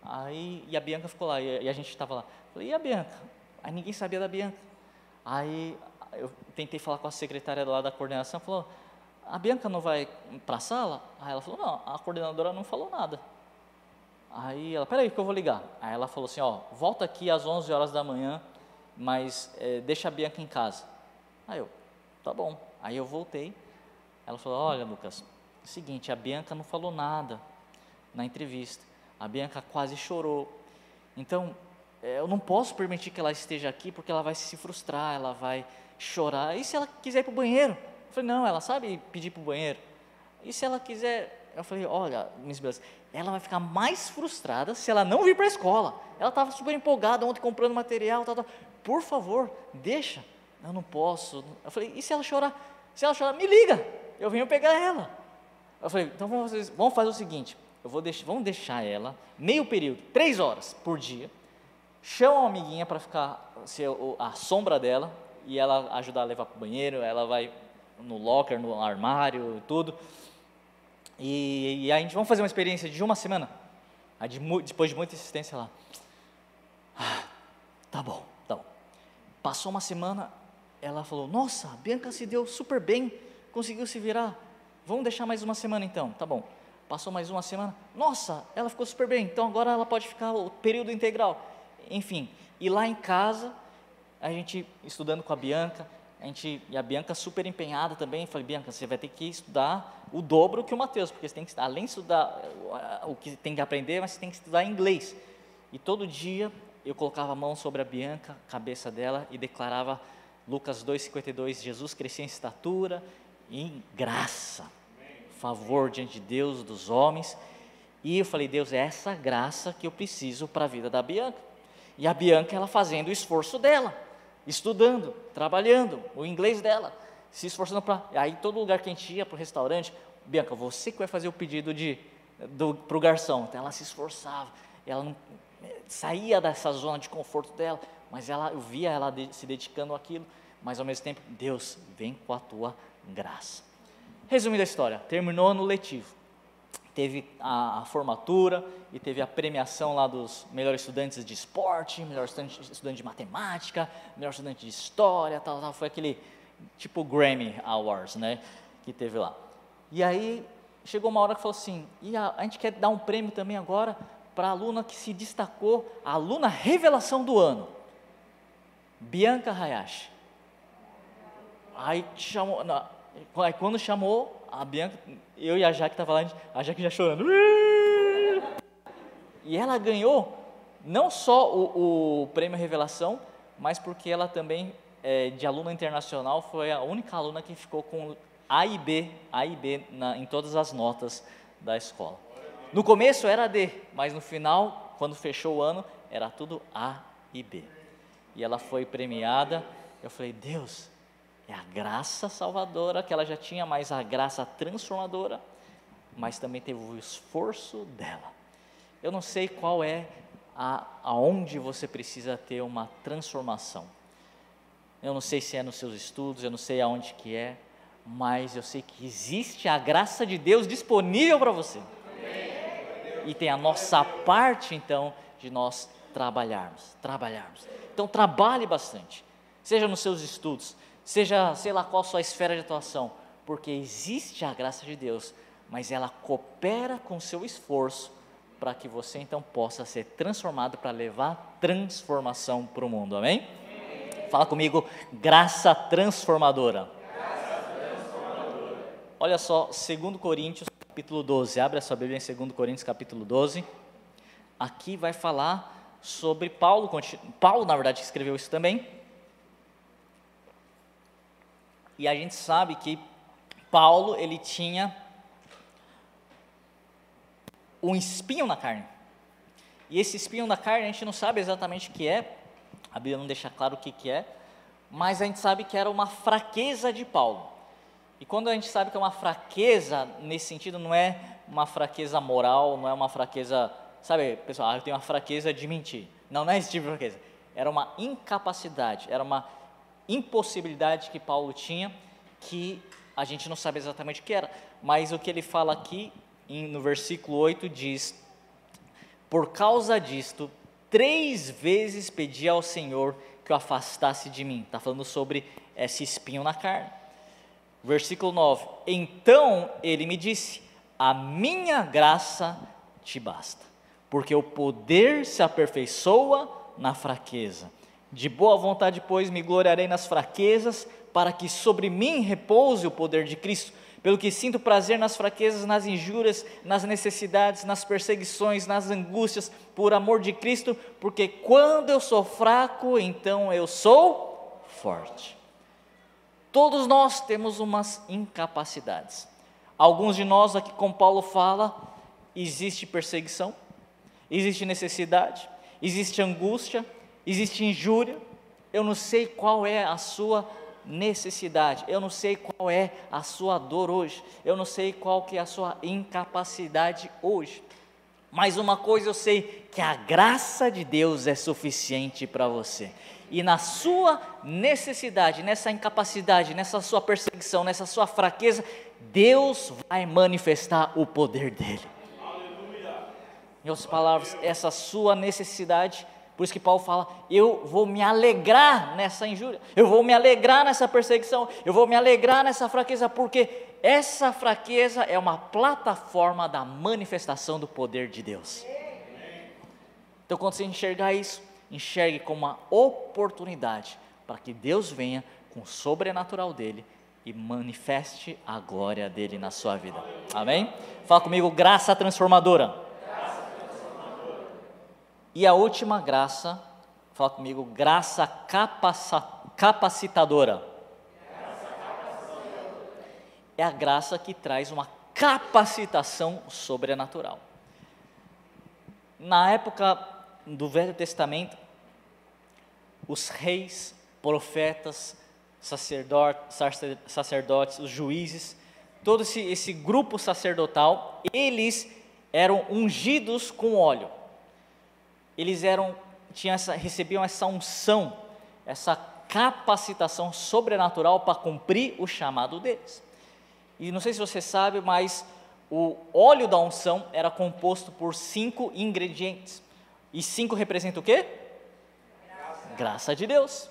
S2: Aí, e a Bianca ficou lá, e, e a gente estava lá. Falei, e a Bianca? Aí ninguém sabia da Bianca. Aí eu tentei falar com a secretária lá da coordenação, falou, a Bianca não vai para a sala? Aí ela falou, não, a coordenadora não falou nada. Aí ela, peraí que eu vou ligar. Aí ela falou assim, ó, volta aqui às 11 horas da manhã, mas é, deixa a Bianca em casa. Aí eu, tá bom. Aí eu voltei, ela falou, olha Lucas, é seguinte, a Bianca não falou nada na entrevista. A Bianca quase chorou. Então, é, eu não posso permitir que ela esteja aqui porque ela vai se frustrar, ela vai chorar. E se ela quiser ir para o banheiro? Falei, não, ela sabe pedir para o banheiro. E se ela quiser, eu falei, olha, Miss Beleza, ela vai ficar mais frustrada se ela não vir para a escola. Ela estava super empolgada ontem comprando material, tal, tal. por favor, deixa. Eu não posso. Eu falei, e se ela chorar? Se ela chorar, me liga, eu venho pegar ela. Eu falei, então vamos fazer, vamos fazer o seguinte, eu vou deixar, vamos deixar ela meio período, três horas por dia, chama uma amiguinha para ficar ser a sombra dela e ela ajudar a levar para o banheiro, ela vai no locker, no armário, tudo. E, e a gente vamos fazer uma experiência de uma semana. Depois de muita insistência lá. Ah, tá bom, tá bom. Passou uma semana, ela falou: Nossa, a Bianca se deu super bem, conseguiu se virar. Vamos deixar mais uma semana então, tá bom. Passou mais uma semana, nossa, ela ficou super bem, então agora ela pode ficar o período integral. Enfim, e lá em casa, a gente estudando com a Bianca, a gente, e a Bianca super empenhada também, falei, Bianca, você vai ter que estudar o dobro que o Mateus, porque você tem que, além de estudar o que tem que aprender, mas você tem que estudar inglês. E todo dia eu colocava a mão sobre a Bianca, cabeça dela, e declarava Lucas 2,52, Jesus crescia em estatura em graça, favor diante de Deus, dos homens, e eu falei, Deus, é essa graça que eu preciso para a vida da Bianca. E a Bianca, ela fazendo o esforço dela, estudando, trabalhando, o inglês dela, se esforçando para. Aí todo lugar que a gente ia para o restaurante, Bianca, você que vai fazer o pedido de para o garçom. Então ela se esforçava, ela não saía dessa zona de conforto dela, mas ela, eu via ela de, se dedicando àquilo, mas ao mesmo tempo, Deus, vem com a tua graça. Resumindo a história, terminou no letivo. Teve a, a, formatura e teve a premiação lá dos melhores estudantes de esporte, melhor estudante, estudante de matemática, melhor estudante de história, tal, tal. Foi aquele tipo Grammy Awards, né? Que teve lá. E aí chegou uma hora que falou assim: e a, a gente quer dar um prêmio também agora para a aluna que se destacou, a aluna revelação do ano, Bianca Hayashi. Aí chamou, não, aí quando chamou a Bianca, eu e a Jaque estava lá, a Jaque já chorando. E ela ganhou não só o, o prêmio Revelação, mas porque ela também, é, de aluna internacional, foi a única aluna que ficou com A e B, A e B na, em todas as notas da escola. No começo era D, mas no final, quando fechou o ano, era tudo A e B. E ela foi premiada. Eu falei, Deus, é a graça salvadora que ela já tinha, mas a graça transformadora, mas também teve o esforço dela. Eu não sei qual é a, aonde você precisa ter uma transformação. Eu não sei se é nos seus estudos, eu não sei aonde que é, mas eu sei que existe a graça de Deus disponível para você e tem a nossa parte, então, de nós trabalharmos, trabalharmos. Então, trabalhe bastante, seja nos seus estudos, seja, sei lá qual a sua esfera de atuação, porque existe a graça de Deus, mas ela coopera com o seu esforço para que você então possa ser transformado para levar transformação para o mundo, amém? Fala comigo, graça transformadora. graça transformadora. Olha só, 2 Coríntios capítulo 12. Abre a sua Bíblia em 2 Coríntios, capítulo 12. Aqui vai falar sobre Paulo. Paulo, na verdade, escreveu isso também. E a gente sabe que Paulo, ele tinha um espinho na carne. E esse espinho na carne, a gente não sabe exatamente o que é. A Bíblia não deixa claro o que, que é. Mas a gente sabe que era uma fraqueza de Paulo. E quando a gente sabe que é uma fraqueza, nesse sentido, não é uma fraqueza moral, não é uma fraqueza, sabe, pessoal, ah, eu tenho uma fraqueza de mentir. Não, não é esse tipo de fraqueza. Era uma incapacidade, era uma impossibilidade que Paulo tinha, que a gente não sabe exatamente o que era. Mas o que ele fala aqui, no versículo 8, diz: Por causa disto, três vezes pedi ao Senhor que o afastasse de mim. Está falando sobre esse espinho na carne. Versículo 9: Então ele me disse: A minha graça te basta, porque o poder se aperfeiçoa na fraqueza. De boa vontade, pois, me gloriarei nas fraquezas, para que sobre mim repouse o poder de Cristo. Pelo que sinto prazer nas fraquezas, nas injúrias, nas necessidades, nas perseguições, nas angústias, por amor de Cristo, porque quando eu sou fraco, então eu sou forte. Todos nós temos umas incapacidades. Alguns de nós, aqui como Paulo fala, existe perseguição, existe necessidade, existe angústia, existe injúria. Eu não sei qual é a sua necessidade, eu não sei qual é a sua dor hoje, eu não sei qual que é a sua incapacidade hoje. Mas uma coisa eu sei, que a graça de Deus é suficiente para você. E na sua necessidade, nessa incapacidade, nessa sua perseguição, nessa sua fraqueza, Deus vai manifestar o poder dele. Em outras palavras, essa sua necessidade, por isso que Paulo fala: eu vou me alegrar nessa injúria, eu vou me alegrar nessa perseguição, eu vou me alegrar nessa fraqueza, porque essa fraqueza é uma plataforma da manifestação do poder de Deus. Então, quando você enxergar isso, enxergue como uma oportunidade para que Deus venha com o sobrenatural dele e manifeste a glória dele na sua vida. Amém? Fala comigo, graça transformadora. E a última graça, fala comigo, graça capacitadora. Capacitadora. É a graça que traz uma capacitação sobrenatural. Na época do Velho Testamento, os reis, profetas, sacerdotes, sacerdotes os juízes, todo esse, esse grupo sacerdotal, eles eram ungidos com óleo. Eles eram, tinham essa, recebiam essa unção, essa capacitação sobrenatural para cumprir o chamado deles. E não sei se você sabe, mas o óleo da unção era composto por cinco ingredientes. E cinco representa o quê? Graça, graça de Deus.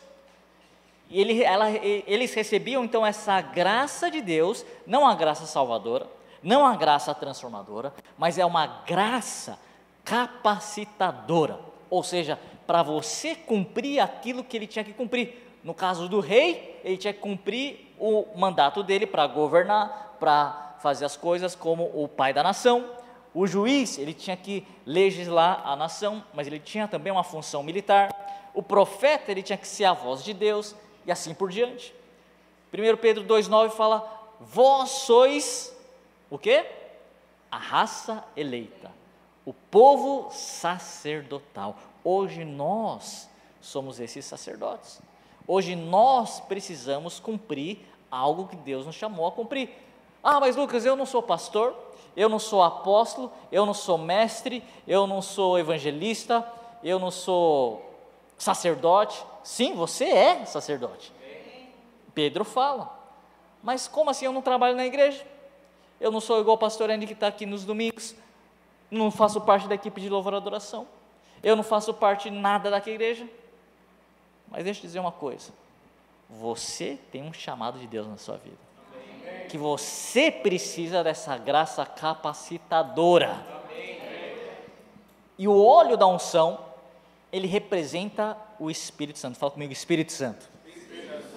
S2: E ele, ela, eles recebiam então essa graça de Deus, não a graça salvadora, não a graça transformadora, mas é uma graça capacitadora. Ou seja, para você cumprir aquilo que ele tinha que cumprir. No caso do rei, ele tinha que cumprir o mandato dele para governar, para fazer as coisas como o pai da nação. O juiz, ele tinha que legislar a nação, mas ele tinha também uma função militar. O profeta, ele tinha que ser a voz de Deus e assim por diante. 1 Pedro 2,9 fala: Vós sois o que? A raça eleita, o povo sacerdotal. Hoje nós somos esses sacerdotes. Hoje nós precisamos cumprir algo que Deus nos chamou a cumprir. Ah, mas Lucas, eu não sou pastor, eu não sou apóstolo, eu não sou mestre, eu não sou evangelista, eu não sou sacerdote. Sim, você é sacerdote. Pedro fala. Mas como assim eu não trabalho na igreja? Eu não sou igual o pastor Andy que está aqui nos domingos. Não faço parte da equipe de louvor e adoração. Eu não faço parte de nada daquela igreja. Mas deixa eu dizer uma coisa. Você tem um chamado de Deus na sua vida. Que você precisa dessa graça capacitadora. E o óleo da unção ele representa o Espírito Santo. Fala comigo, Espírito Santo.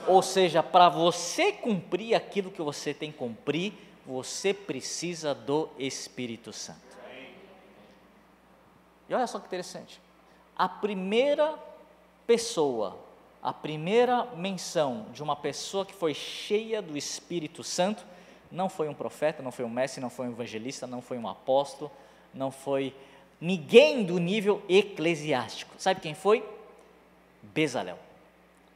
S2: Ou seja, para você cumprir aquilo que você tem que cumprir, você precisa do Espírito Santo. E olha só que interessante. A primeira pessoa, a primeira menção de uma pessoa que foi cheia do Espírito Santo, não foi um profeta, não foi um mestre, não foi um evangelista, não foi um apóstolo, não foi ninguém do nível eclesiástico. Sabe quem foi? Bezalel.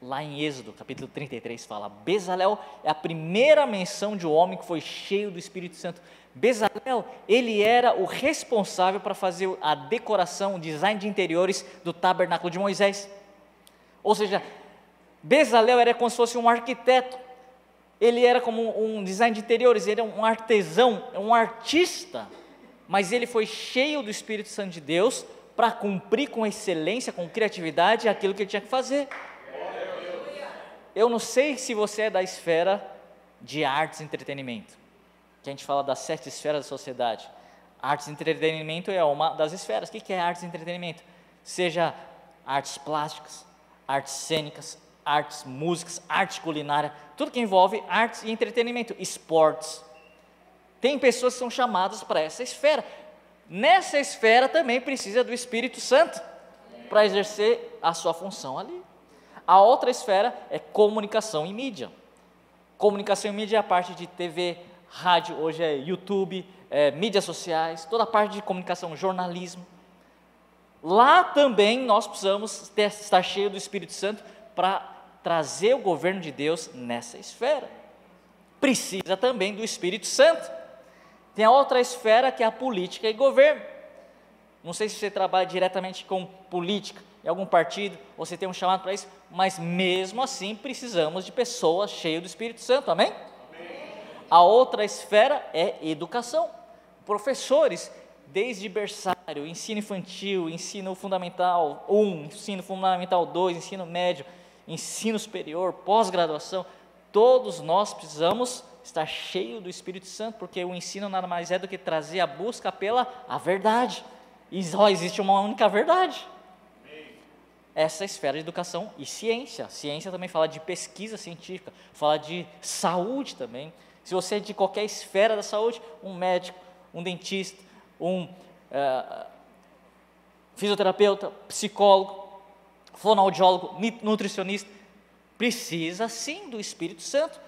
S2: Lá em Êxodo, capítulo 33, fala: Bezalel é a primeira menção de um homem que foi cheio do Espírito Santo. Bezalel, ele era o responsável para fazer a decoração, o design de interiores do tabernáculo de Moisés. Ou seja, Bezalel era como se fosse um arquiteto. Ele era como um design de interiores, ele era um artesão, um artista mas ele foi cheio do Espírito Santo de Deus para cumprir com excelência, com criatividade aquilo que ele tinha que fazer. Eu não sei se você é da esfera de artes e entretenimento, que a gente fala das sete esferas da sociedade: Artes e entretenimento é uma das esferas. O que é artes e entretenimento? Seja artes plásticas, artes cênicas, artes músicas, arte culinária, tudo que envolve artes e entretenimento, esportes. Tem pessoas que são chamadas para essa esfera. Nessa esfera também precisa do Espírito Santo para exercer a sua função ali. A outra esfera é comunicação e mídia. Comunicação e mídia é a parte de TV, rádio, hoje é YouTube, é, mídias sociais, toda a parte de comunicação, jornalismo. Lá também nós precisamos ter, estar cheio do Espírito Santo para trazer o governo de Deus nessa esfera. Precisa também do Espírito Santo. Tem a outra esfera que é a política e governo. Não sei se você trabalha diretamente com política em algum partido, você tem um chamado para isso, mas mesmo assim precisamos de pessoas cheias do Espírito Santo, amém? A outra esfera é educação. Professores, desde berçário, ensino infantil, ensino fundamental 1, ensino fundamental 2, ensino médio, ensino superior, pós-graduação, todos nós precisamos estar cheio do Espírito Santo, porque o ensino nada mais é do que trazer a busca pela a verdade. E só existe uma única verdade. Essa esfera de educação e ciência. Ciência também fala de pesquisa científica, fala de saúde também. Se você é de qualquer esfera da saúde, um médico, um dentista, um uh, fisioterapeuta, psicólogo, fonoaudiólogo, nutricionista, precisa sim do Espírito Santo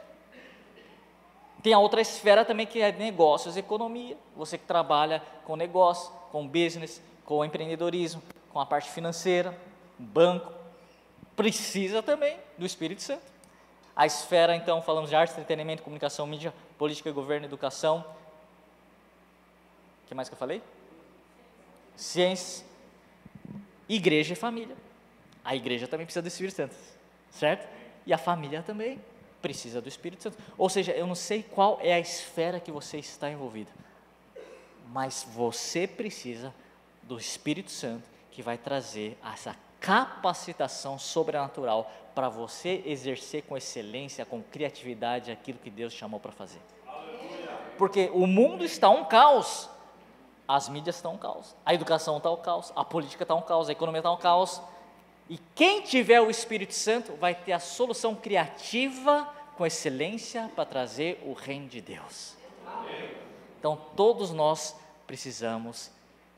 S2: tem a outra esfera também que é negócios e economia. Você que trabalha com negócio, com business, com empreendedorismo, com a parte financeira, banco, precisa também do Espírito Santo. A esfera, então, falamos de arte, entretenimento, comunicação, mídia, política, governo, educação. O que mais que eu falei? Ciência, igreja e família. A igreja também precisa do Espírito Santo, certo? E a família também precisa do Espírito Santo. Ou seja, eu não sei qual é a esfera que você está envolvida, mas você precisa do Espírito Santo que vai trazer essa capacitação sobrenatural para você exercer com excelência, com criatividade aquilo que Deus chamou para fazer. Porque o mundo está um caos, as mídias estão um caos, a educação está um caos, a política está um caos, a economia está um caos, e quem tiver o Espírito Santo vai ter a solução criativa com excelência para trazer o reino de Deus. Então, todos nós precisamos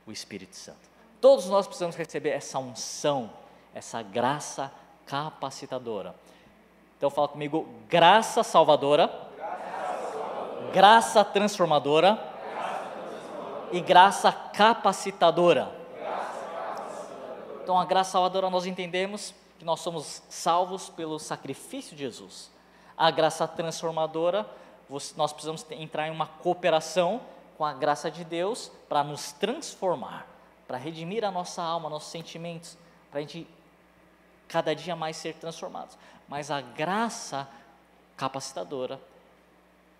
S2: o Espírito Santo. Todos nós precisamos receber essa unção, essa graça capacitadora. Então, fala comigo: graça salvadora, graça, transformadora, graça transformadora e graça capacitadora. Então, a graça salvadora nós entendemos que nós somos salvos pelo sacrifício de Jesus. A graça transformadora, nós precisamos entrar em uma cooperação com a graça de Deus para nos transformar, para redimir a nossa alma, nossos sentimentos, para a gente cada dia mais ser transformados. Mas a graça capacitadora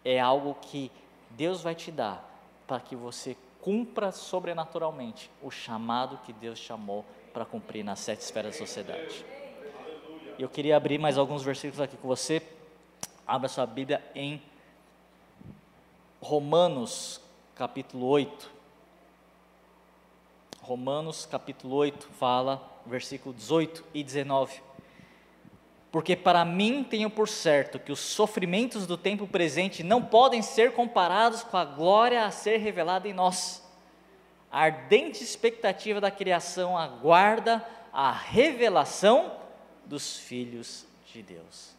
S2: é algo que Deus vai te dar para que você cumpra sobrenaturalmente o chamado que Deus chamou para cumprir nas sete esferas da sociedade. Eu queria abrir mais alguns versículos aqui com você. Abra sua Bíblia em Romanos, capítulo 8. Romanos, capítulo 8, fala, versículo 18 e 19. Porque para mim tenho por certo que os sofrimentos do tempo presente não podem ser comparados com a glória a ser revelada em nós a ardente expectativa da criação aguarda a revelação dos filhos de Deus.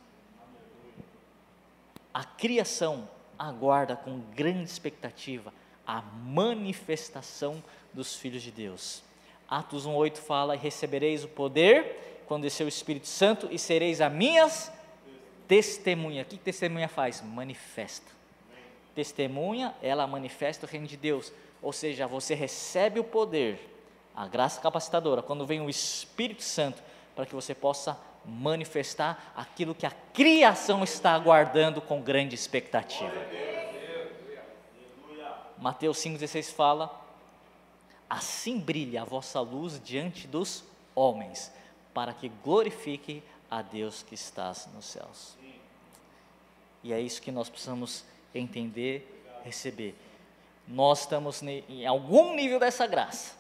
S2: A criação aguarda com grande expectativa a manifestação dos filhos de Deus. Atos 1:8 fala: "E recebereis o poder quando descer o Espírito Santo e sereis a minhas testemunhas". O que testemunha faz? Manifesta. Testemunha, ela manifesta o reino de Deus ou seja, você recebe o poder, a graça capacitadora, quando vem o Espírito Santo, para que você possa manifestar aquilo que a criação está aguardando com grande expectativa. Mateus 5,16 fala: Assim brilha a vossa luz diante dos homens, para que glorifique a Deus que estás nos céus. E é isso que nós precisamos entender, receber nós estamos em algum nível dessa graça.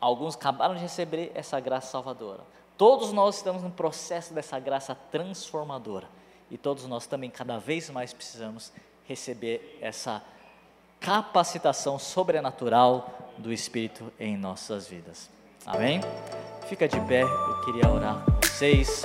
S2: Alguns acabaram de receber essa graça salvadora. Todos nós estamos no processo dessa graça transformadora. E todos nós também, cada vez mais, precisamos receber essa capacitação sobrenatural do Espírito em nossas vidas. Amém? Fica de pé, eu queria orar com vocês.